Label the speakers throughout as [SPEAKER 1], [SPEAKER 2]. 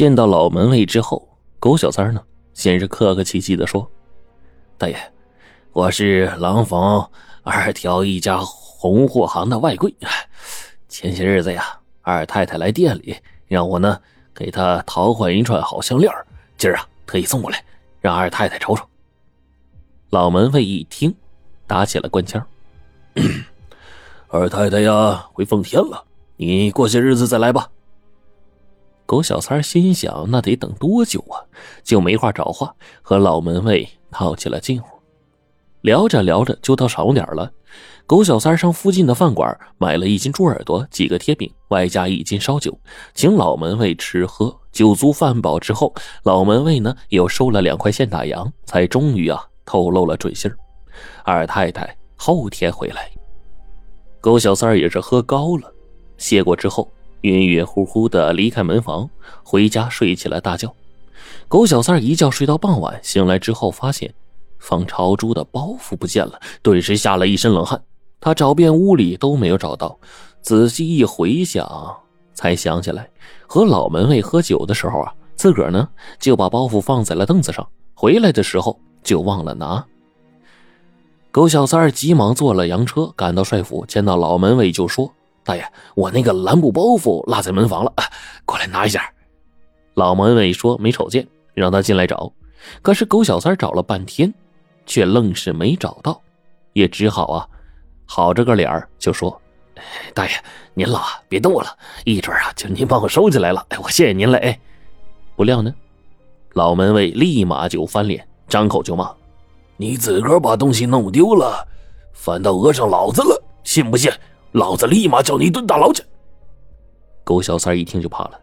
[SPEAKER 1] 见到老门卫之后，狗小三呢，先是客客气气的说：“大爷，我是廊坊二条一家红货行的外柜。前些日子呀，二太太来店里，让我呢给她淘换一串好项链今儿啊特意送过来，让二太太瞅瞅。”老门卫一听，打起了官腔：“
[SPEAKER 2] 二太太呀，回奉天了，你过些日子再来吧。”
[SPEAKER 1] 狗小三心想：“那得等多久啊？”就没话找话，和老门卫套起了近乎。聊着聊着，就到晌午点了。狗小三上附近的饭馆买了一斤猪耳朵、几个贴饼，外加一斤烧酒，请老门卫吃喝。酒足饭饱之后，老门卫呢又收了两块现大洋，才终于啊透露了准信二太太后天回来。狗小三也是喝高了，谢过之后。晕晕乎乎的离开门房，回家睡起了大觉。狗小三一觉睡到傍晚，醒来之后发现方朝珠的包袱不见了，顿时吓了一身冷汗。他找遍屋里都没有找到，仔细一回想，才想起来和老门卫喝酒的时候啊，自个儿呢就把包袱放在了凳子上，回来的时候就忘了拿。狗小三急忙坐了洋车赶到帅府，见到老门卫就说。大爷，我那个蓝布包袱落在门房了，过来拿一下。老门卫说没瞅见，让他进来找。可是狗小三找了半天，却愣是没找到，也只好啊，好着个脸就说：“大爷，您老啊，别动我了，一准啊就您帮我收起来了。哎，我谢谢您了。”哎，不料呢，老门卫立马就翻脸，张口就骂：“
[SPEAKER 2] 你自个儿把东西弄丢了，反倒讹上老子了，信不信？”老子立马叫你一顿大牢去！
[SPEAKER 1] 狗小三一听就怕了，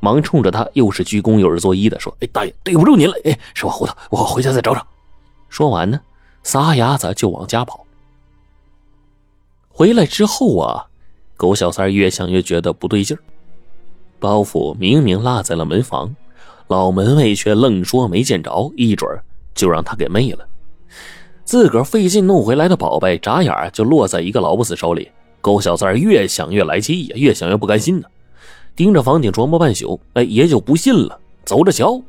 [SPEAKER 1] 忙冲着他又是鞠躬又是作揖的说：“哎，大爷，对不住您了，哎，是我糊涂，我回家再找找。”说完呢，撒丫子就往家跑。回来之后啊，狗小三越想越觉得不对劲儿，包袱明明落在了门房，老门卫却愣说没见着，一准就让他给昧了。自个儿费劲弄回来的宝贝，眨眼就落在一个老不死手里。狗小三越想越来气呀，越想越不甘心呢，盯着房顶琢磨半宿，哎，也就不信了，走着瞧。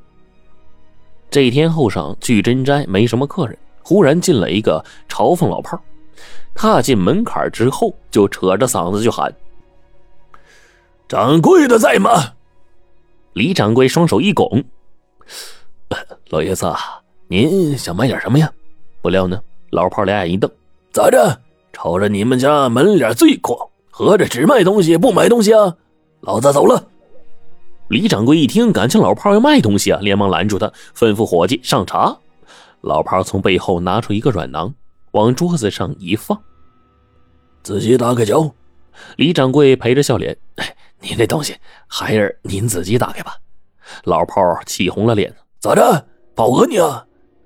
[SPEAKER 1] 这天后晌，聚珍斋没什么客人，忽然进来一个嘲讽老炮踏进门槛之后，就扯着嗓子就喊：“
[SPEAKER 2] 掌柜的在吗？”
[SPEAKER 1] 李掌柜双手一拱：“
[SPEAKER 2] 老爷子，您想买点什么呀？”
[SPEAKER 1] 不料呢，老炮俩眼一瞪：“
[SPEAKER 2] 咋着？”瞅着你们家门脸最阔，合着只卖东西不买东西啊？老子走了。
[SPEAKER 1] 李掌柜一听，感情老炮要卖东西啊，连忙拦住他，吩咐伙计上茶。老炮从背后拿出一个软囊，往桌子上一放，
[SPEAKER 2] 自己打开瞧。
[SPEAKER 1] 李掌柜陪着笑脸：“哎，你那东西孩儿您自己打开吧。”老炮气红了脸：“
[SPEAKER 2] 咋着？保讹你啊？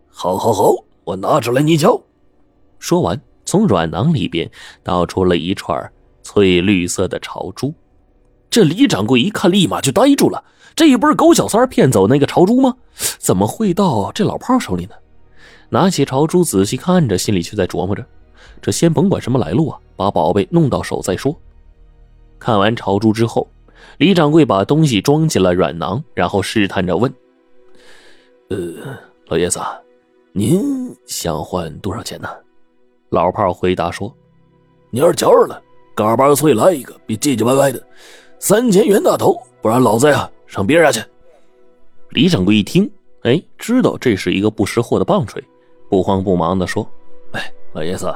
[SPEAKER 2] 好，好，好，我拿出来你瞧。”
[SPEAKER 1] 说完。从软囊里边倒出了一串翠绿色的朝珠，这李掌柜一看，立马就呆住了。这不是狗小三骗走那个朝珠吗？怎么会到这老炮手里呢？拿起朝珠仔细看着，心里却在琢磨着：这先甭管什么来路啊，把宝贝弄到手再说。看完朝珠之后，李掌柜把东西装进了软囊，然后试探着问：“
[SPEAKER 2] 呃，老爷子，您想换多少钱呢？”
[SPEAKER 1] 老炮回答说：“
[SPEAKER 2] 你要是瞧着了，嘎巴脆来一个，别唧唧歪歪的，三千元大头，不然老子呀上别人家去。”
[SPEAKER 1] 李掌柜一听，哎，知道这是一个不识货的棒槌，不慌不忙的说：“
[SPEAKER 2] 哎，老爷子，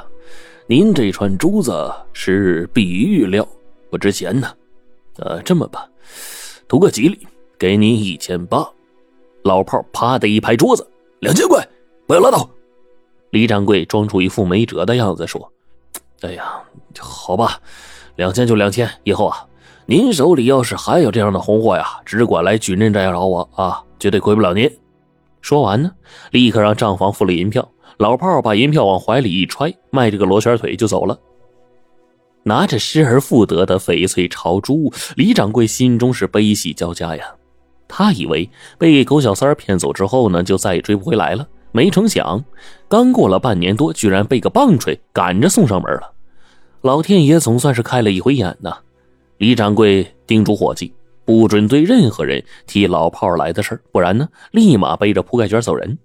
[SPEAKER 2] 您这串珠子是碧玉料，不值钱呢。呃，这么吧，图个吉利，给您一千八。”
[SPEAKER 1] 老炮啪的一拍桌子：“
[SPEAKER 2] 两千块，不要拉倒。”
[SPEAKER 1] 李掌柜装出一副没辙的样子说：“
[SPEAKER 2] 哎呀，好吧，两千就两千。以后啊，您手里要是还有这样的红货呀，只管来举人寨找我啊，绝对亏不了您。”
[SPEAKER 1] 说完呢，立刻让账房付了银票。老炮把银票往怀里一揣，迈着个罗旋腿就走了。拿着失而复得的翡翠朝珠，李掌柜心中是悲喜交加呀。他以为被狗小三骗走之后呢，就再也追不回来了。没成想，刚过了半年多，居然被个棒槌赶着送上门了。老天爷总算是开了一回眼呐！李掌柜叮嘱伙计，不准对任何人提老炮来的事不然呢，立马背着铺盖卷走人。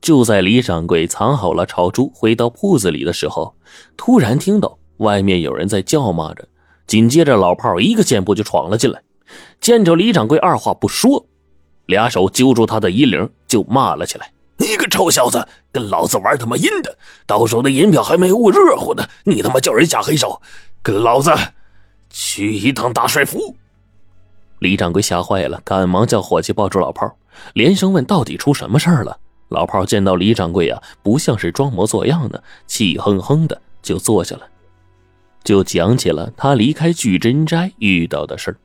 [SPEAKER 1] 就在李掌柜藏好了朝珠，回到铺子里的时候，突然听到外面有人在叫骂着，紧接着老炮一个箭步就闯了进来，见着李掌柜，二话不说，俩手揪住他的衣领就骂了起来：“
[SPEAKER 2] 你个臭小子，跟老子玩他妈阴的！到手的银票还没捂热乎呢，你他妈叫人下黑手，跟老子去一趟大帅府！”
[SPEAKER 1] 李掌柜吓坏了，赶忙叫伙计抱住老炮，连声问：“到底出什么事儿了？”老炮见到李掌柜啊，不像是装模作样的，气哼哼的就坐下了，就讲起了他离开聚珍斋遇到的事儿。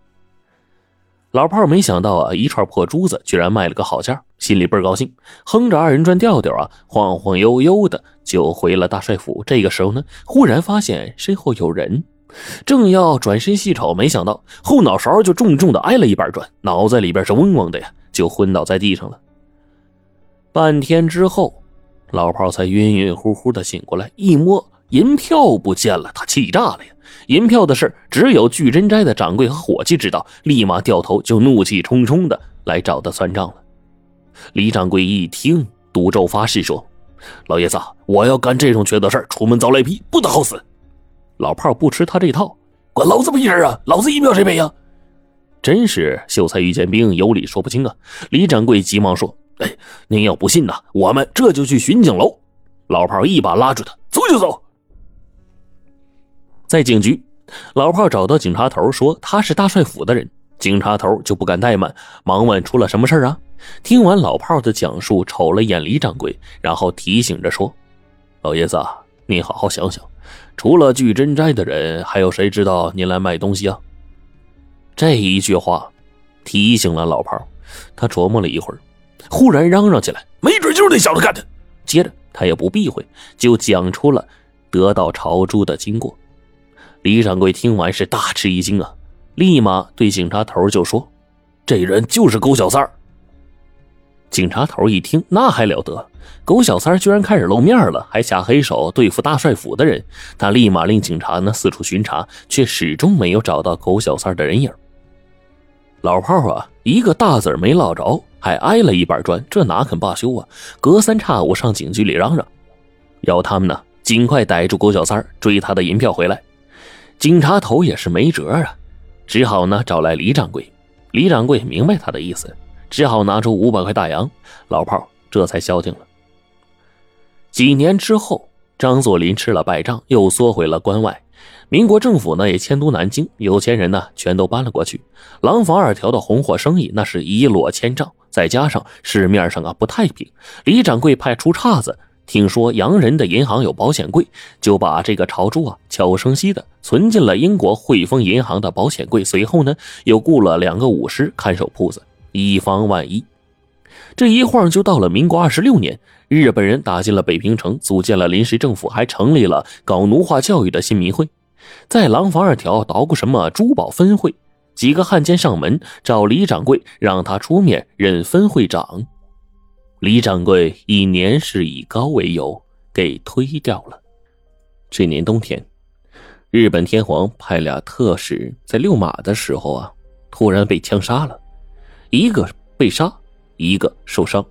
[SPEAKER 1] 老炮没想到啊，一串破珠子居然卖了个好价，心里倍儿高兴，哼着二人转调调啊，晃晃悠悠的就回了大帅府。这个时候呢，忽然发现身后有人，正要转身细瞅，没想到后脑勺就重重的挨了一板砖，脑子里边是嗡嗡的呀，就昏倒在地上了。半天之后，老炮才晕晕乎乎的醒过来，一摸银票不见了，他气炸了呀！银票的事只有聚珍斋的掌柜和伙计知道，立马掉头就怒气冲冲的来找他算账了。李掌柜一听，赌咒发誓说：“老爷子，我要干这种缺德事出门遭雷劈，不得好死！”老炮不吃他这套，
[SPEAKER 2] 管老子屁事啊！老子银票谁赔呀？
[SPEAKER 1] 真是秀才遇见兵，有理说不清啊！李掌柜急忙说。哎，您要不信呢，我们这就去巡警楼。老炮一把拉住他，走就走。在警局，老炮找到警察头，说他是大帅府的人。警察头就不敢怠慢，忙问出了什么事啊？听完老炮的讲述，瞅了眼李掌柜，然后提醒着说：“老爷子，您好好想想，除了聚珍斋的人，还有谁知道您来卖东西啊？”这一句话提醒了老炮，他琢磨了一会儿。忽然嚷嚷起来：“
[SPEAKER 2] 没准就是那小子干的！”
[SPEAKER 1] 接着他也不避讳，就讲出了得到朝珠的经过。李掌柜听完是大吃一惊啊，立马对警察头就说：“这人就是狗小三儿。”警察头一听，那还了得！狗小三居然开始露面了，还下黑手对付大帅府的人。他立马令警察呢四处巡查，却始终没有找到狗小三的人影。老炮啊，一个大子没落着。还挨了一板砖，这哪肯罢休啊！隔三差五上警局里嚷嚷，要他们呢尽快逮住狗小三追他的银票回来。警察头也是没辙啊，只好呢找来李掌柜。李掌柜明白他的意思，只好拿出五百块大洋，老炮这才消停了。几年之后，张作霖吃了败仗，又缩回了关外。民国政府呢也迁都南京，有钱人呢全都搬了过去，廊坊二条的红货生意那是一落千丈。再加上市面上啊不太平，李掌柜派出岔子，听说洋人的银行有保险柜，就把这个朝珠啊悄无声息的存进了英国汇丰银行的保险柜。随后呢，又雇了两个武师看守铺子，以防万一。这一晃就到了民国二十六年，日本人打进了北平城，组建了临时政府，还成立了搞奴化教育的新民会，在廊坊二条捣鼓什么珠宝分会。几个汉奸上门找李掌柜，让他出面任分会长。李掌柜以年事已高为由，给推掉了。这年冬天，日本天皇派俩特使在遛马的时候啊，突然被枪杀了，一个被杀，一个受伤。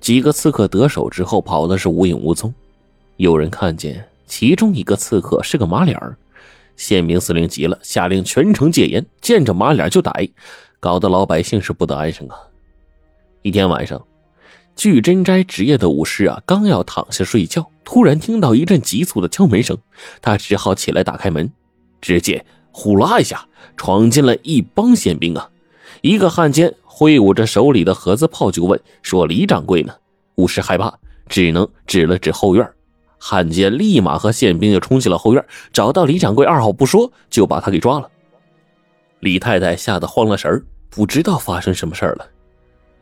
[SPEAKER 1] 几个刺客得手之后，跑的是无影无踪。有人看见其中一个刺客是个马脸儿。宪兵司令急了，下令全城戒严，见着马脸就逮，搞得老百姓是不得安生啊。一天晚上，聚真斋值夜的武士啊，刚要躺下睡觉，突然听到一阵急促的敲门声，他只好起来打开门，只见呼啦一下闯进了一帮宪兵啊。一个汉奸挥舞着手里的盒子炮就问说：“李掌柜呢？”武士害怕，只能指了指后院。汉奸立马和宪兵就冲进了后院，找到李掌柜，二话不说就把他给抓了。李太太吓得慌了神不知道发生什么事了。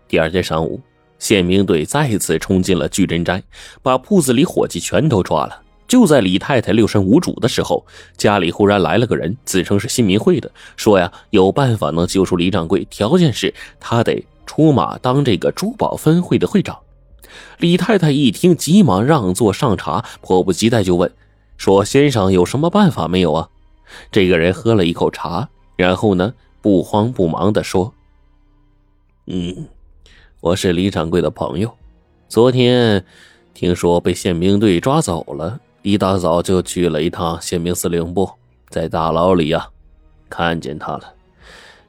[SPEAKER 1] 第二天上午，宪兵队再次冲进了聚珍斋，把铺子里伙计全都抓了。就在李太太六神无主的时候，家里忽然来了个人，自称是新民会的，说呀有办法能救出李掌柜，条件是他得出马当这个珠宝分会的会长。李太太一听，急忙让座上茶，迫不及待就问：“说先生有什么办法没有啊？”这个人喝了一口茶，然后呢，不慌不忙的说：“嗯，我是李掌柜的朋友，昨天听说被宪兵队抓走了，一大早就去了一趟宪兵司令部，在大牢里呀，看见他了，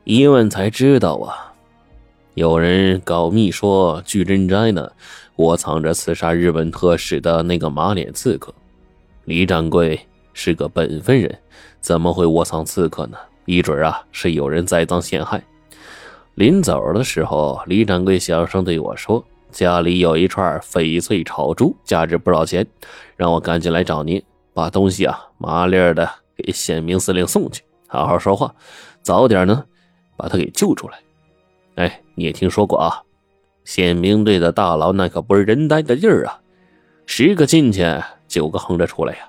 [SPEAKER 1] 一问才知道啊，有人告密说巨真斋呢窝藏着刺杀日本特使的那个马脸刺客，李掌柜是个本分人，怎么会窝藏刺客呢？”一准啊，是有人栽赃陷害。临走的时候，李掌柜小声对我说：“家里有一串翡翠炒猪，价值不少钱，让我赶紧来找您，把东西啊麻利的给宪兵司令送去。好好说话，早点呢把他给救出来。哎，你也听说过啊，宪兵队的大牢那可不是人待的地儿啊，十个进去九个横着出来呀。”